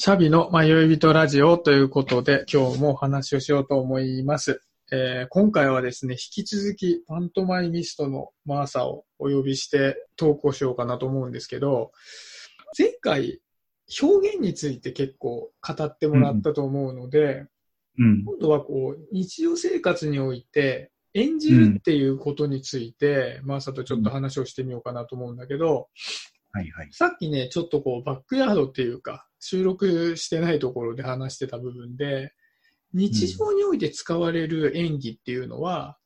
シャビの迷い人ラジオということで、今日もお話をしようと思います。えー今回はですね、引き続きパントマイミストのマーサをお呼びして投稿しようかなと思うんですけど、前回表現について結構語ってもらったと思うので、うん。今度はこう、日常生活において演じるっていうことについて、マーサとちょっと話をしてみようかなと思うんだけど、はいはい。さっきね、ちょっとこう、バックヤードっていうか、収録してないところで話してた部分で、日常において使われる演技っていうのは、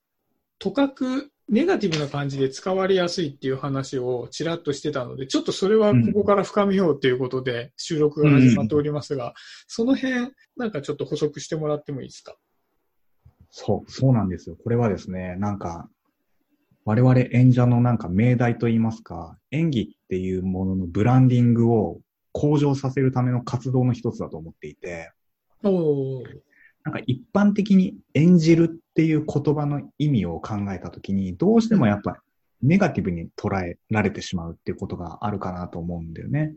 とかくネガティブな感じで使われやすいっていう話をちらっとしてたので、ちょっとそれはここから深めようということで収録が始まっておりますが、その辺、なんかちょっと補足してもらってもいいですか？そう、そうなんですよ。これはですね、なんか、我々演者のなんか命題といいますか、演技っていうもののブランディングを向上させるための活動の一つだと思っていて。なんか一般的に演じるっていう言葉の意味を考えたときに、どうしてもやっぱネガティブに捉えられてしまうっていうことがあるかなと思うんだよね。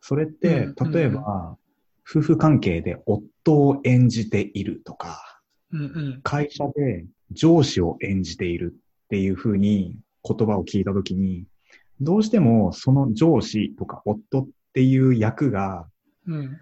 それってうん、例えば、夫婦関係で夫を演じているとか。会社で上司を演じているっていうふうに言葉を聞いたときに、どうしてもその上司とか夫っていう役が、うん。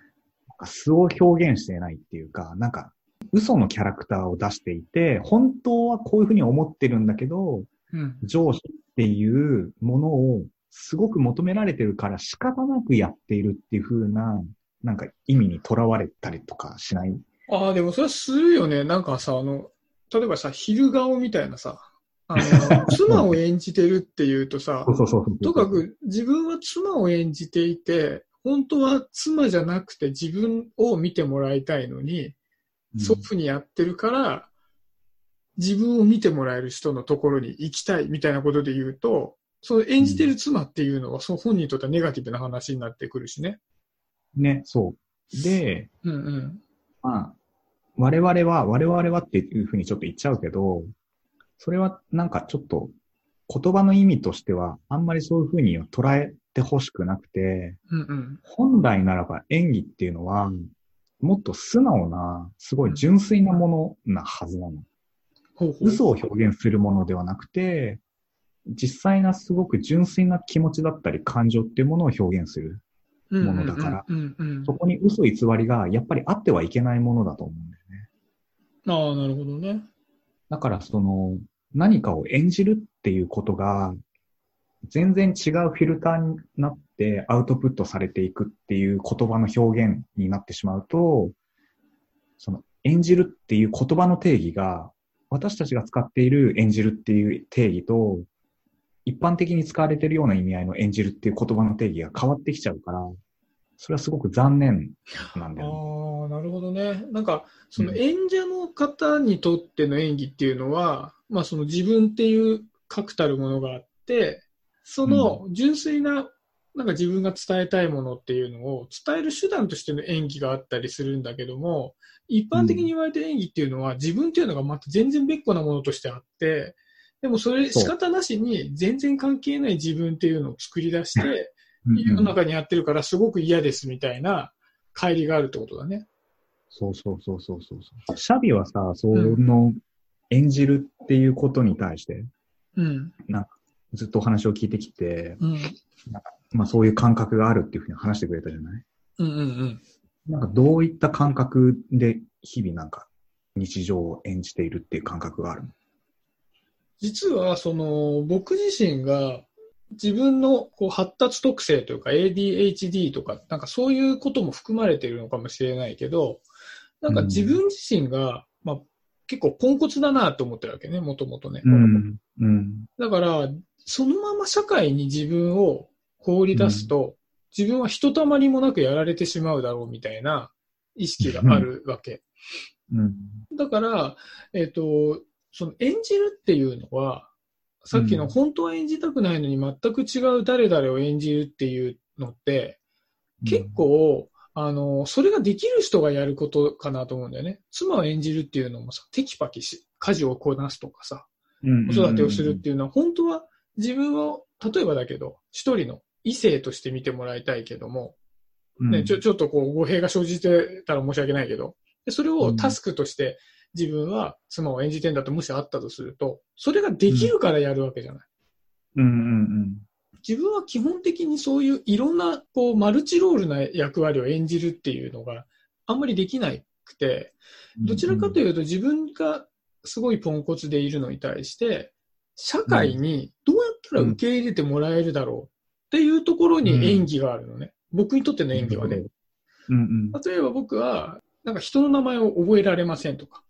素を表現していないっていうか、なんか嘘のキャラクターを出していて、本当はこういうふうに思ってるんだけど、うん。上司っていうものをすごく求められてるから仕方なくやっているっていうふうな、なんか意味にとらわれたりとかしない？ああ、でもそれはするよね。なんかさ、あの、例えばさ、昼顔みたいなさ、あの、妻を演じてるっていうとさ。とかく自分は妻を演じていて、本当は妻じゃなくて自分を見てもらいたいのに、うんそういうふうにやってるから、自分を見てもらえる人のところに行きたいみたいなことで言うと、その演じてる妻っていうのは、その本人にとってはネガティブな話になってくるしね。ね、そう。で、うんうん。まあ、我々は、我々はっていうふうにちょっと言っちゃうけど、それはなんかちょっと言葉の意味としてはあんまりそういうふうには捉えてほしくなくて、うんうん。本来ならば演技っていうのは、もっと素直な、すごい純粋なものなはずなの。ほうほう。嘘を表現するものではなくて、実際なすごく純粋な気持ちだったり感情っていうものを表現する。ものだからそこに嘘偽りがやっぱりあってはいけないものだと思うんだよね。ああ、なるほどね。だからその何かを演じるっていうことが全然違うフィルターになってアウトプットされていくっていう言葉の表現になってしまうと、その演じるっていう言葉の定義が私たちが使っている演じるっていう定義と一般的に使われているような意味合いの演じるっていう言葉の定義が変わってきちゃうから、それはすごく残念なんだよね。ああ、なるほどね。なんか、そのうん演者の方にとっての演技っていうのは、まあその自分っていう確たるものがあって、その純粋な、なんか自分が伝えたいものっていうのを伝える手段としての演技があったりするんだけども、一般的に言われてる演技っていうのは自分っていうのがまた全然別個なものとしてあって、でもそれ仕方なしに全然関係ない自分っていうのを作り出して、うん。世の中にやってるからすごく嫌ですみたいな乖離があるってことだね。そうそうそうそうそう。そう。シャビはさ、その演じるっていうことに対して、うん。ずっとお話を聞いてきて、うん。まあそういう感覚があるっていうふうに話してくれたじゃない？うんうんうん。なんかどういった感覚で日々なんか日常を演じているっていう感覚があるの？実は、その、僕自身が自分のこう発達特性というか ADHD とか、なんかそういうことも含まれているのかもしれないけど、なんか自分自身が、まあ結構ポンコツだなと思ってるわけね、もともとね。うん。うん。だから、そのまま社会に自分を放り出すと、自分はひとたまりもなくやられてしまうだろうみたいな意識があるわけ。うん。だから、えっ、と、その演じるっていうのは、さっきのうん本当は演じたくないのに全く違う誰々を演じるっていうのって、結構、あの、それができる人がやることかなと思うんだよね。妻を演じるっていうのもさ、テキパキし、家事をこなすとかさ、うん、子育てをするっていうのは、本当は自分を、例えばだけど、一人の異性として見てもらいたいけども、ね、うんちょ、ちょっとこう、語弊が生じてたら申し訳ないけど、でそれをタスクとして自分は妻を演じてんだともしあったとすると、それができるからやるわけじゃない。うんうん自分は基本的にそういういろんな、こう、マルチロールな役割を演じるっていうのがあんまりできなくて、うん。どちらかというと自分がすごいポンコツでいるのに対して、社会にどうやったら受け入れてもらえるだろうっていうところに演技があるのね。僕にとっての演技はね。。例えば僕は、なんか人の名前を覚えられませんとか、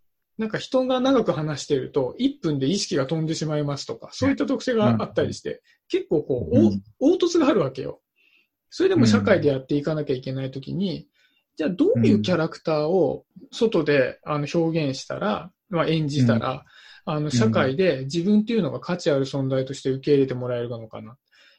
なんか人が長く話していると1分で意識が飛んでしまいますとか、そういった特性があったりして、結構こう、凹凸があるわけよ。それでも社会でやっていかなきゃいけないときに、じゃあどういうキャラクターを外であの表現したら、まあ、演じたら、あの社会で自分っていうのが価値ある存在として受け入れてもらえるのかな。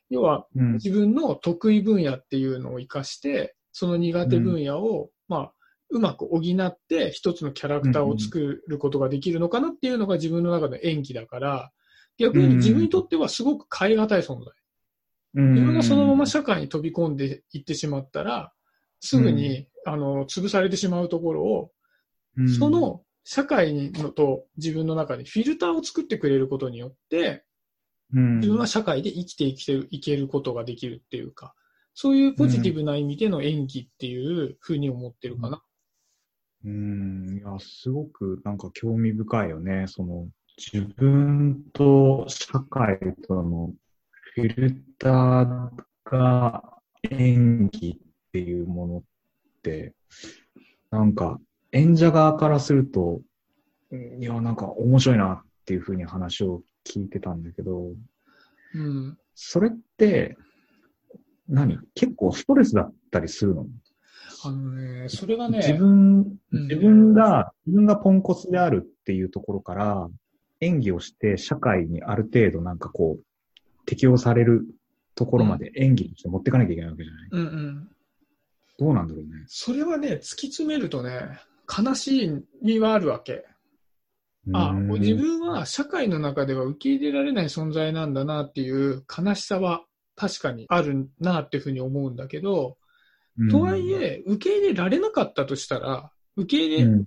要は、うん自分の得意分野っていうのを活かして、その苦手分野を、まあ、うまく補って一つのキャラクターを作ることができるのかなっていうのが自分の中で演技だから、逆に自分にとってはすごく変え難い存在。うん自分がそのまま社会に飛び込んでいってしまったら、すぐに、あの、潰されてしまうところを、うんそ、の社会のと自分の中でフィルターを作ってくれることによって、うん自分は社会で生きていけるいけることができるっていうか、そういうポジティブな意味での演技っていうふうに思ってるかな。うん、いや、すごくなんか興味深いよね。その、自分と社会とのフィルターが演技っていうものって、なんか演者側からすると、うんいや、なんか面白いなっていうふうに話を聞いてたんだけど、うん。それって、何？結構ストレスだったりするの？あのね、それがね、自分、うん自分が、自分がポンコツであるっていうところから、演技をして社会にある程度なんかこう、適用されるところまで演技として持っていかなきゃいけないわけじゃない、うんうん。どうなんだろうね。それはね、突き詰めるとね、悲しい身はあるわけ。あ、うん自分は社会の中では受け入れられない存在なんだなっていう悲しさは確かにあるなっていうふうに思うんだけど、とはい、え、受け入れられなかったとしたら、受け入れうん。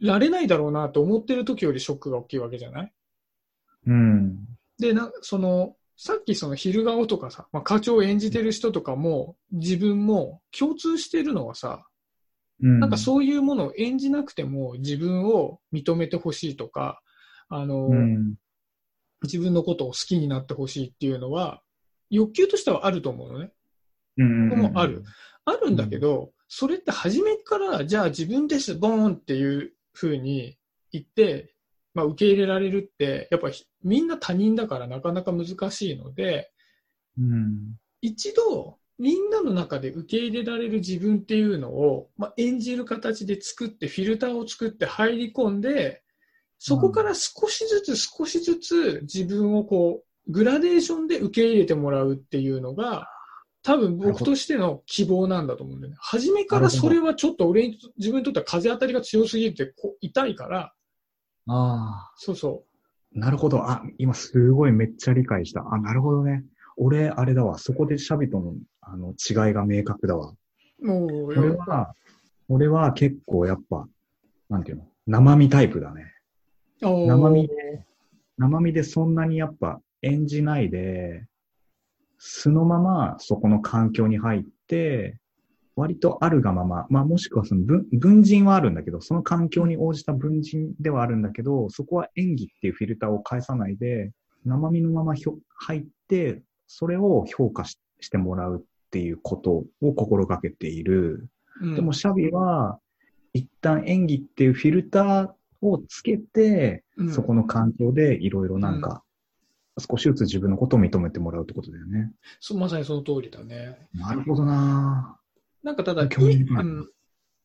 られないだろうなと思ってる時よりショックが大きいわけじゃない？うん。で、な、その、さっきその昼顔とかさ、まあ、課長を演じてる人とかも、自分も共通してるのはさ、うん。なんかそういうものを演じなくても自分を認めてほしいとか、あの、うん。自分のことを好きになってほしいっていうのは、欲求としてはあると思うのね。うん。ここもある。あるんだけど、それって初めから、じゃあ自分です、ボーンっていう風に言って、まあ受け入れられるって、やっぱひみんな他人だからなかなか難しいので、うん。一度、みんなの中で受け入れられる自分っていうのを、まあ、演じる形で作って、フィルターを作って入り込んで、そこから少しずつ少しずつ自分をこう、グラデーションで受け入れてもらうっていうのが、多分僕としての希望なんだと思うんだよね。初めからそれはちょっと俺に、自分にとっては風当たりが強すぎてこう痛いから、あそうそあ、なるほど。あ、今すごいめっちゃ理解した。あ、なるほどね。俺、あれだわ。そこでシャビとのあの違いが明確だわ。う。もう、俺は、俺は結構やっぱ、なんていうの、生身タイプだね。生生身で、生身でそんなにやっぱ演じないで、素のままそこの環境に入って、割とあるがまま、まあもしくはその文文人はあるんだけど、その環境に応じた文人ではあるんだけど、そこは演技っていうフィルターを返さないで、生身のままひょ入って、それを評価ししてもらうっていうことを心がけている。うん。でもシャビは、一旦演技っていうフィルターをつけて、うん。そこの環境でいろいろなんか、少しずつ自分のことを認めてもらうってことだよね。そうまさにその通りだね。なるほどななんかただ、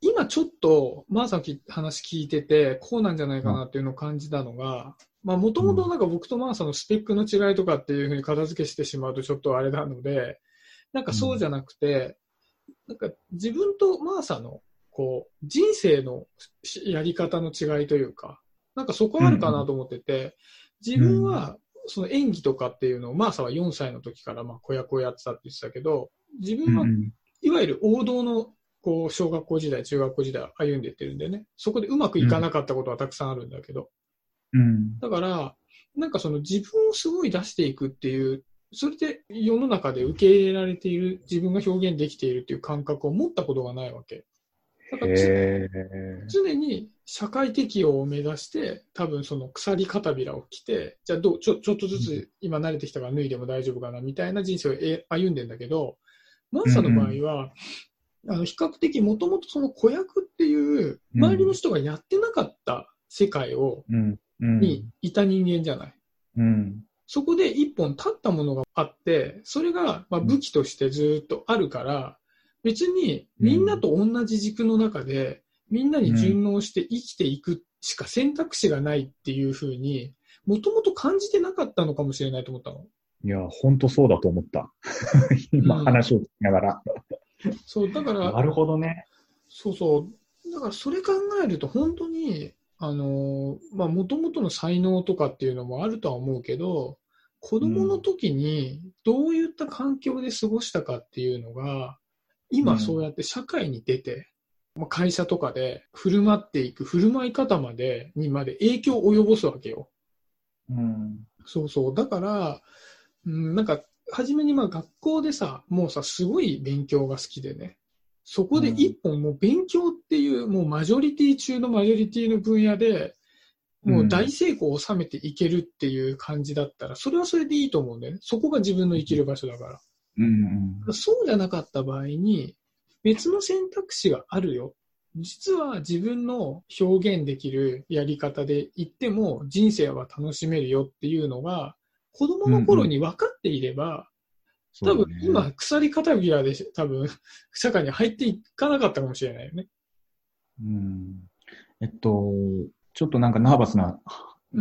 今ちょっと、まさき話聞いてて、こうなんじゃないかなっていうのを感じたのが、まあもともとなんか僕とマーサのスペックの違いとかっていうふうに片付けしてしまうとちょっとあれなので、なんかそうじゃなくて、なんか自分とマーサのこう人生のしやり方の違いというか、なんかそこあるかなと思ってて、自分はその演技とかっていうのを、マーサは4歳の時からまあ子役をやってたって言ってたけど、自分はうんいわゆる王道の校、小学校時代、中学校時代歩んでってるんでね。そこでうまくいかなかったことはたくさんあるんだけど。うん。だから、なんかその自分をすごい出していくっていう、それで世の中で受け入れられている、自分が表現できているっていう感覚を持ったことがないわけ。だから。常に社会適応を目指して、多分その鎖片びらを着て、じゃあどうちょちょっとずつ今慣れてきたから脱いでも大丈夫かなみたいな人生をえ歩んでんだけど、マーサの場合は、あの比較的もともとその子役っていう、うん周りの人がやってなかった世界を、うん。うん。にいた人間じゃない。うん。そこで一本立ったものがあって、それがまあ武器としてずっとあるから、別にみんなと同じ軸の中で、みんなに順応して生きていくしか選択肢がないっていうふうに、もともと感じてなかったのかもしれないと思ったの。いや、本当そうだと思った。今うん話を聞きながら。そう、だから、なるほどね。そうそう。だからそれ考えると本当に、あのーまあ、もともとの才能とかっていうのもあるとは思うけど、子供の時にどういった環境で過ごしたかっていうのが、うん今そうやって社会に出て、まあ、会社とかで振る舞っていく、振る舞い方まで、にまで影響を及ぼすわけよ。うん。そうそう。だから、うん、なんか、初めにまあ学校でさ、もうさ、すごい勉強が好きでね。そこで一本もう勉強っていう、もうマジョリティ中のマジョリティの分野で、もう大成功を収めていけるっていう感じだったら、それはそれでいいと思うんだよね。そこが自分の生きる場所だから。うん。そうじゃなかった場合に、別の選択肢があるよ。実は自分の表現できるやり方で言っても人生は楽しめるよっていうのが子供の頃に分かっていれば、多分今鎖片びらで多分社会に入っていかなかったかもしれないよね。うん。えっと、ちょっとなんかナーバスな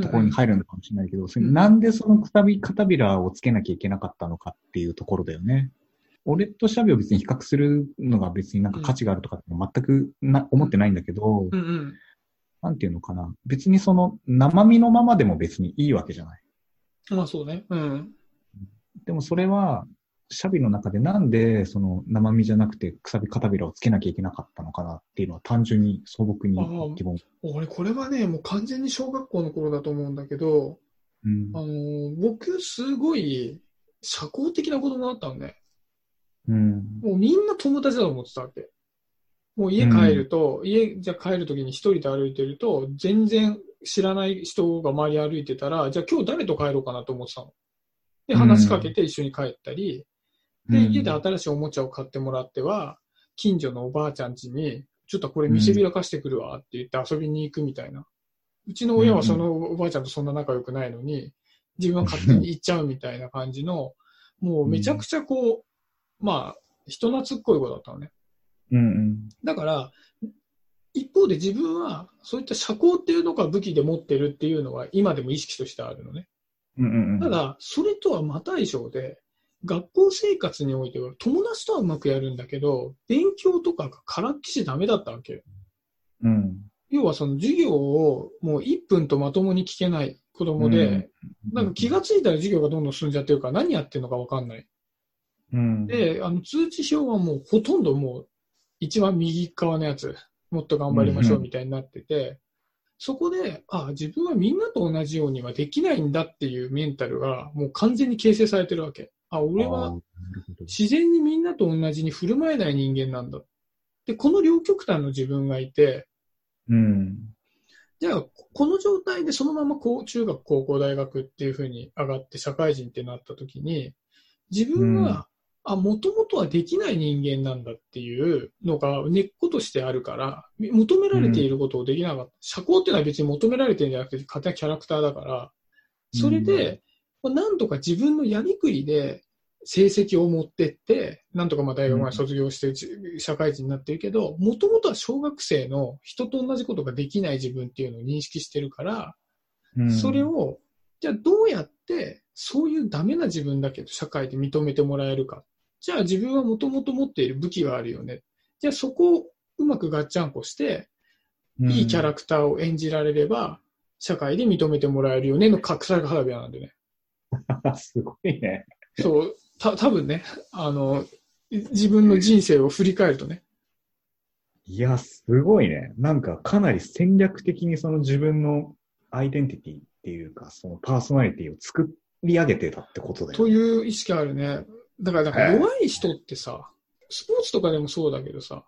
ところに入るのかもしれないけど、それなんでそのくたび、片びらをつけなきゃいけなかったのかっていうところだよね。俺とシャビを別に比較するのが別になんか価値があるとかって全くな思ってないんだけど、うんうん。なんていうのかな。別にその生身のままでも別にいいわけじゃない。まあそうね。うん。でもそれは、シャビの中でなんでその生身じゃなくてくさび片びらをつけなきゃいけなかったのかなっていうのは単純に素朴に疑問。俺これはね、もう完全に小学校の頃だと思うんだけど、うんあのー僕すごい社交的な子供だったのね。うん。もうみんな友達だと思ってたわけ。もう家帰ると、家じゃあ帰るときに一人で歩いてると、全然知らない人が周り歩いてたら、じゃあ今日誰と帰ろうかなと思ってたの。で、話しかけて一緒に帰ったり、で、家で新しいおもちゃを買ってもらっては、近所のおばあちゃん家に、ちょっとこれ見せびらかしてくるわって言って遊びに行くみたいな。うちの親はそのおばあちゃんとそんな仲良くないのに、自分は勝手に行っちゃうみたいな感じの、もうめちゃくちゃこう、まあ、人懐っこい子だったのね。うんうん。だから、一方で自分は、そういった社交っていうのが武器で持ってるっていうのは、今でも意識としてあるのね。うんうんうん。ただ、それとはまた以上で、学校生活においては友達とはうまくやるんだけど、勉強とかがからっきしダメだったわけよ。うん。要はその授業をもう1分とまともに聞けない子供で、なんか気がついたら授業がどんどん進んじゃってるから何やってるのかわかんない。うん、で、あの通知表はもうほとんどもう一番右側のやつ、もっと頑張りましょうみたいになってて、そこで、あ自分はみんなと同じようにはできないんだっていうメンタルがもう完全に形成されてるわけ。あ、俺は自然にみんなと同じに振る舞えない人間なんだ。で、この両極端の自分がいて、うん。じゃあ、この状態でそのままこう中学、高校、大学っていうふうに上がって社会人ってなった時に、自分は、あ、もともとはできない人間なんだっていうのが根っことしてあるから、求められていることをできなかった。社交っていうのは別に求められてるんじゃなくて、勝手なキャラクターだから、それで、なんとか自分のやりくりで成績を持ってって、なんとかまあ大学まで卒業して社会人になってるけど、もともとは小学生の人と同じことができない自分っていうのを認識してるから、うんそれを、じゃあどうやってそういうダメな自分だけど社会で認めてもらえるか。じゃあ自分はもともと持っている武器があるよね。じゃあそこをうまくガッチャンコして、いいキャラクターを演じられれば、社会で認めてもらえるよねの隠され花火なんでね。すごいね。そう、た、多分ね、あの、自分の人生を振り返るとね。いや、すごいね。なんかかなり戦略的にその自分のアイデンティティっていうか、そのパーソナリティを作り上げてたってことだよという意識あるね。だから、なんか弱い人ってさ、スポーツとかでもそうだけどさ、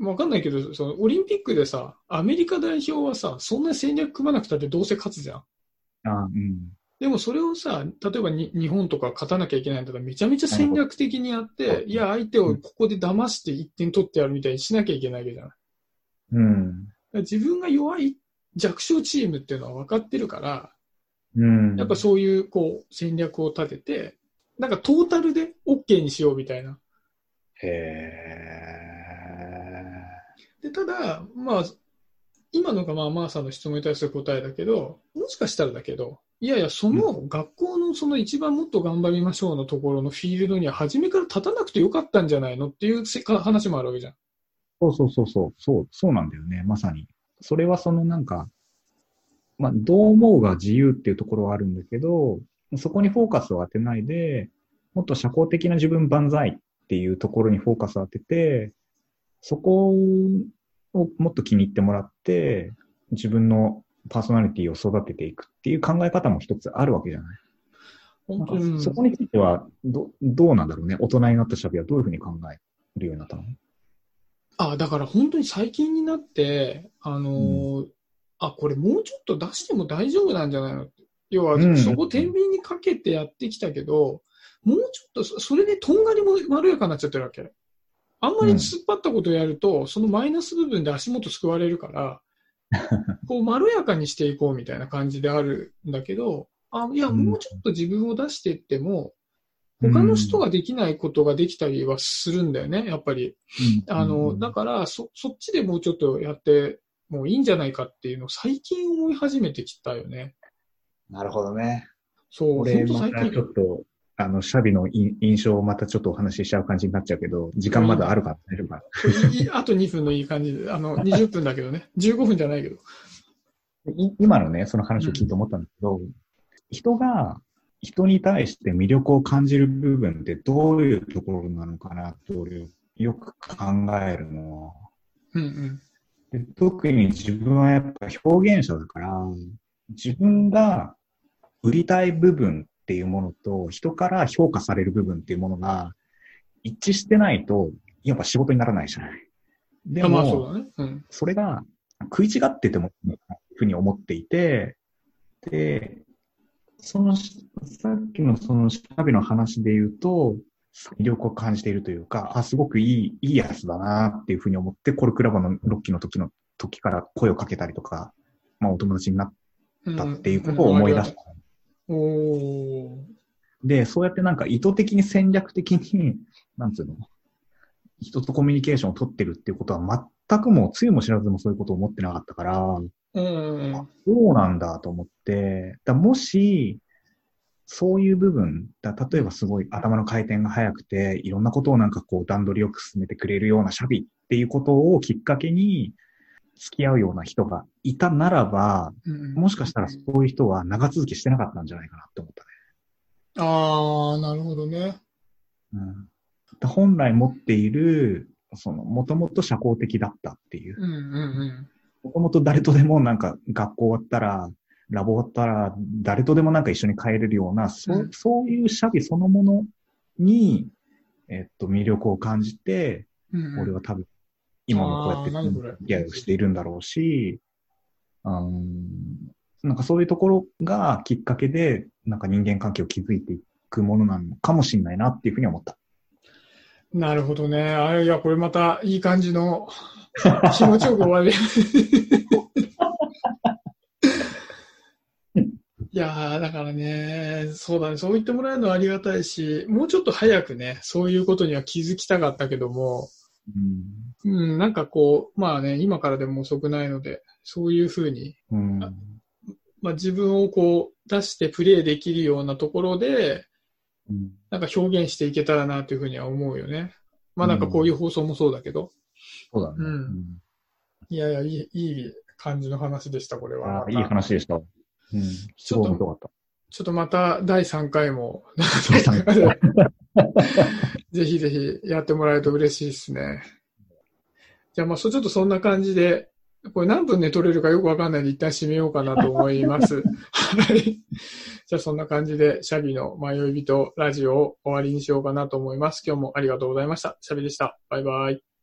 わかんないけど、そのオリンピックでさ、アメリカ代表はさ、そんな戦略組まなくたってどうせ勝つじゃん。あうん。でもそれをさ、例えばに日本とか勝たなきゃいけないんだったらめちゃめちゃ戦略的にやって、いや、相手をここで騙して1点取ってやるみたいにしなきゃいけないわけじゃない。うん。自分が弱い弱小チームっていうのは分かってるから、うん。やっぱそういうこう戦略を立てて、なんかトータルで OK にしようみたいな。へで、ただ、まあ、今のがまあ、マーさんの質問に対する答えだけど、もしかしたらだけど、いやいや、その学校のその一番もっと頑張りましょうのところのフィールドには初めから立たなくてよかったんじゃないのっていうせか話もあるわけじゃん。そうそうそうそう、そう、そうなんだよね、まさに。それはそのなんか、まあ、どう思うが自由っていうところはあるんだけど、そこにフォーカスを当てないで、もっと社交的な自分万歳っていうところにフォーカスを当てて、そこをもっと気に入ってもらって、自分のパーソナリティを育てていくっていう考え方も一つあるわけじゃない。本当に。そこについては、ど、どうなんだろうね。大人になったシャビはどういうふうに考えるようになったの？あ、だから本当に最近になって、あのーあ、これもうちょっと出しても大丈夫なんじゃないの？って要はうん、そこ天秤にかけてやってきたけど、もうちょっとそ、それでとんがりもまろやかになっちゃってるわけ。あんまり突っ張ったことをやると、そのマイナス部分で足元すくわれるから、こう、まろやかにしていこうみたいな感じであるんだけど、あ、いや、うんもうちょっと自分を出していっても、他の人ができないことができたりはするんだよね、やっぱり。あの、だから、そ、そっちでもうちょっとやってもういいんじゃないかっていうのを最近思い始めてきたよね。なるほどね。そう、これ、本当最またちょ近。っと、あの、シャビのい印象をまたちょっとお話ししちゃう感じになっちゃうけど、時間まだあるか？ら大丈夫か？いいあと2分のいい感じで、あの、20分だけどね。15分じゃないけど。い今のね、その話を聞いて思ったんだけど、人が人に対して魅力を感じる部分ってどういうところなのかなとよく考えるの。うんうん。で特に自分はやっぱ表現者だから、自分が売りたい部分っていうものと、人から評価される部分っていうものが一致してないと、やっぱ仕事にならないじゃない。でも、うだね。うん。それが食い違っててもふうに思っていて、で、その、さっきのそのシャビの話で言うと、魅力を感じているというか、あ、すごくいい、いいやつだなっていうふうに思って、コルクラボの6期の時の時から声をかけたりとか、まあお友達になったっていうことを思い出した。うんおー。で、そうやってなんか意図的に戦略的に、なんつうの、人とコミュニケーションを取ってるっていうことは全くもう、つゆも知らずもそういうことを思ってなかったから、うん。そうなんだと思って、だもし、そういう部分、だ例えばすごい頭の回転が速くて、いろんなことをなんかこう段取りよく進めてくれるようなシャビっていうことをきっかけに付き合うような人がいたならば、うんもしかしたらそういう人は長続きしてなかったんじゃないかなって思ったね。ああ、なるほどね。うん、だ本来持っている、その、もともと社交的だったっていうもともと誰とでもなんか学校終わったら、ラボ終わったら、誰とでもなんか一緒に帰れるような、そうんそういうシャビそのものに、えっと、魅力を感じて、うん。うんうん俺は多分、今もこうやって付き合いをしているんだろうし、うん、なんかそういうところがきっかけで、なんか人間関係を築いていくものなのかもしれないなっていうふうに思った。なるほどね。あれ、いや、これまたいい感じの 気持ちよく終わり。いやー、だからね、そうだね、そう言ってもらえるのはありがたいし、もうちょっと早くね、そういうことには気づきたかったけども、うんうん、なんかこう、まあね、今からでも遅くないので、そういうふうに、うんまあ自分をこう出してプレイできるようなところで、うんなんか表現していけたらなというふうには思うよね。まあなんかこういう放送もそうだけど、そうだね。うんいやいや、いい、いい感じの話でした、これは。ああ、いい話でした。うん。すごい面白かった。ちょっとまた第3回も、ぜひぜひやってもらえると嬉しいですね。じゃあまあ、そちょっとそんな感じで、これ何分で撮れるかよくわかんないんで一旦締めようかなと思います。はい。じゃあそんな感じで、シャビの迷い人ラジオを終わりにしようかなと思います。今日もありがとうございました。シャビでした。バイバイ。